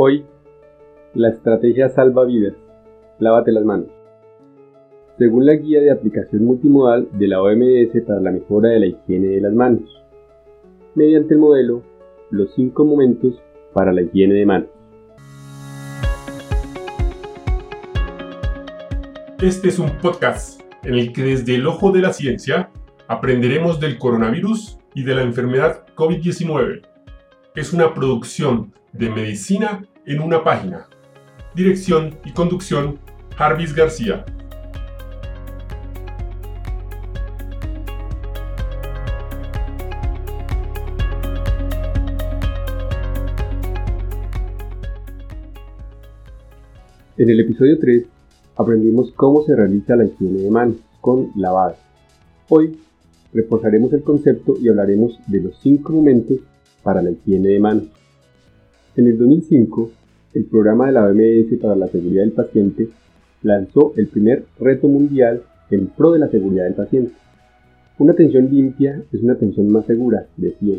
Hoy, la estrategia salva vidas. Lávate las manos. Según la guía de aplicación multimodal de la OMS para la mejora de la higiene de las manos, mediante el modelo Los 5 momentos para la higiene de manos. Este es un podcast en el que desde el ojo de la ciencia aprenderemos del coronavirus y de la enfermedad COVID-19. Es una producción de medicina en una página. Dirección y conducción, Jarvis García. En el episodio 3 aprendimos cómo se realiza la higiene de manos con lavado. Hoy reforzaremos el concepto y hablaremos de los 5 momentos para la higiene de manos. En el 2005, el programa de la OMS para la seguridad del paciente lanzó el primer reto mundial en pro de la seguridad del paciente. Una atención limpia es una atención más segura, decía.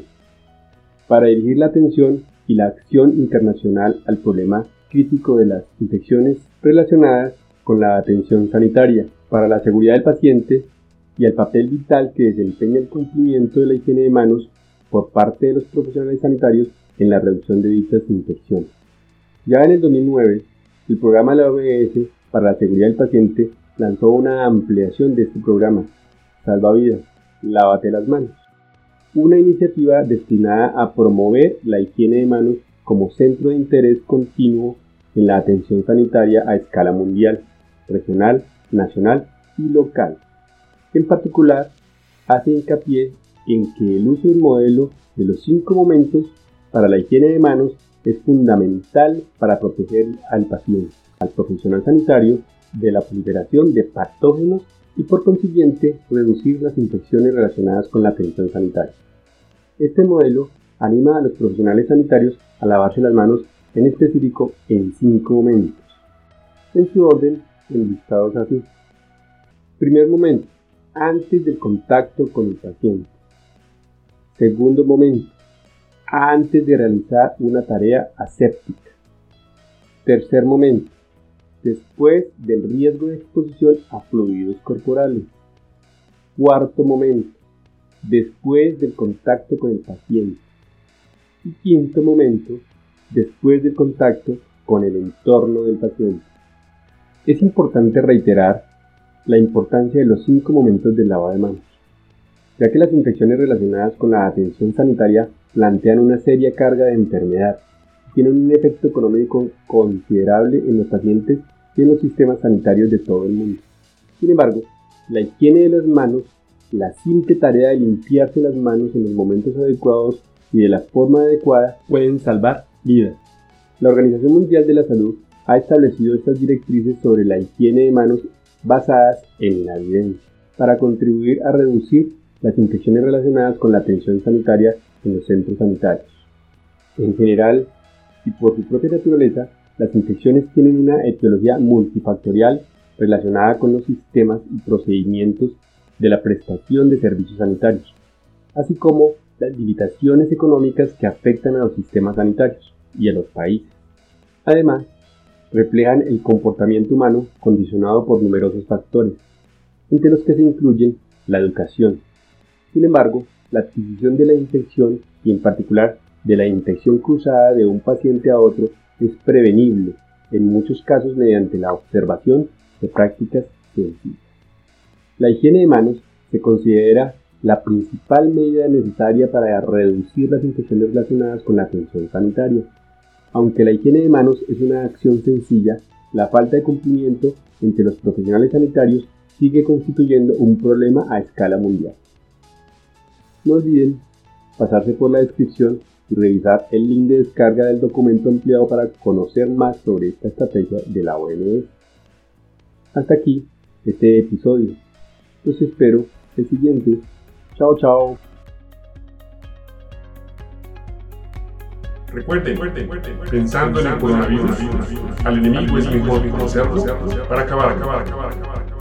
Para dirigir la atención y la acción internacional al problema crítico de las infecciones relacionadas con la atención sanitaria, para la seguridad del paciente y el papel vital que desempeña el cumplimiento de la higiene de manos por parte de los profesionales sanitarios en la reducción de dichas infecciones. Ya en el 2009, el programa de la OMS para la seguridad del paciente lanzó una ampliación de este programa, Salva Vidas, Lávate las manos, una iniciativa destinada a promover la higiene de manos como centro de interés continuo en la atención sanitaria a escala mundial, regional, nacional y local. En particular, hace hincapié en que el uso del modelo de los cinco momentos para la higiene de manos es fundamental para proteger al paciente, al profesional sanitario, de la proliferación de patógenos y por consiguiente reducir las infecciones relacionadas con la atención sanitaria. Este modelo anima a los profesionales sanitarios a lavarse las manos en específico en cinco momentos. En su orden, enlistados así. Primer momento, antes del contacto con el paciente. Segundo momento, antes de realizar una tarea aséptica. Tercer momento, después del riesgo de exposición a fluidos corporales. Cuarto momento, después del contacto con el paciente. Y quinto momento, después del contacto con el entorno del paciente. Es importante reiterar la importancia de los cinco momentos del lavado de manos, ya que las infecciones relacionadas con la atención sanitaria plantean una seria carga de enfermedad y tienen un efecto económico considerable en los pacientes y en los sistemas sanitarios de todo el mundo. Sin embargo, la higiene de las manos, la simple tarea de limpiarse las manos en los momentos adecuados y de la forma adecuada pueden salvar vidas. La Organización Mundial de la Salud ha establecido estas directrices sobre la higiene de manos basadas en la evidencia para contribuir a reducir las infecciones relacionadas con la atención sanitaria en los centros sanitarios. En general, y por su propia naturaleza, las infecciones tienen una etiología multifactorial relacionada con los sistemas y procedimientos de la prestación de servicios sanitarios, así como las limitaciones económicas que afectan a los sistemas sanitarios y a los países. Además, reflejan el comportamiento humano condicionado por numerosos factores, entre los que se incluyen la educación. Sin embargo, la adquisición de la infección y en particular de la infección cruzada de un paciente a otro es prevenible, en muchos casos mediante la observación de prácticas sencillas. La higiene de manos se considera la principal medida necesaria para reducir las infecciones relacionadas con la atención sanitaria. Aunque la higiene de manos es una acción sencilla, la falta de cumplimiento entre los profesionales sanitarios sigue constituyendo un problema a escala mundial. No olviden pasarse por la descripción y revisar el link de descarga del documento empleado para conocer más sobre esta estrategia de la OMS. Hasta aquí este episodio. Los espero el siguiente. Chao, chao. Recuerden, pensando en el coronavirus, al enemigo es mejor conocerlo para acabar, acabar, acabar, acabar.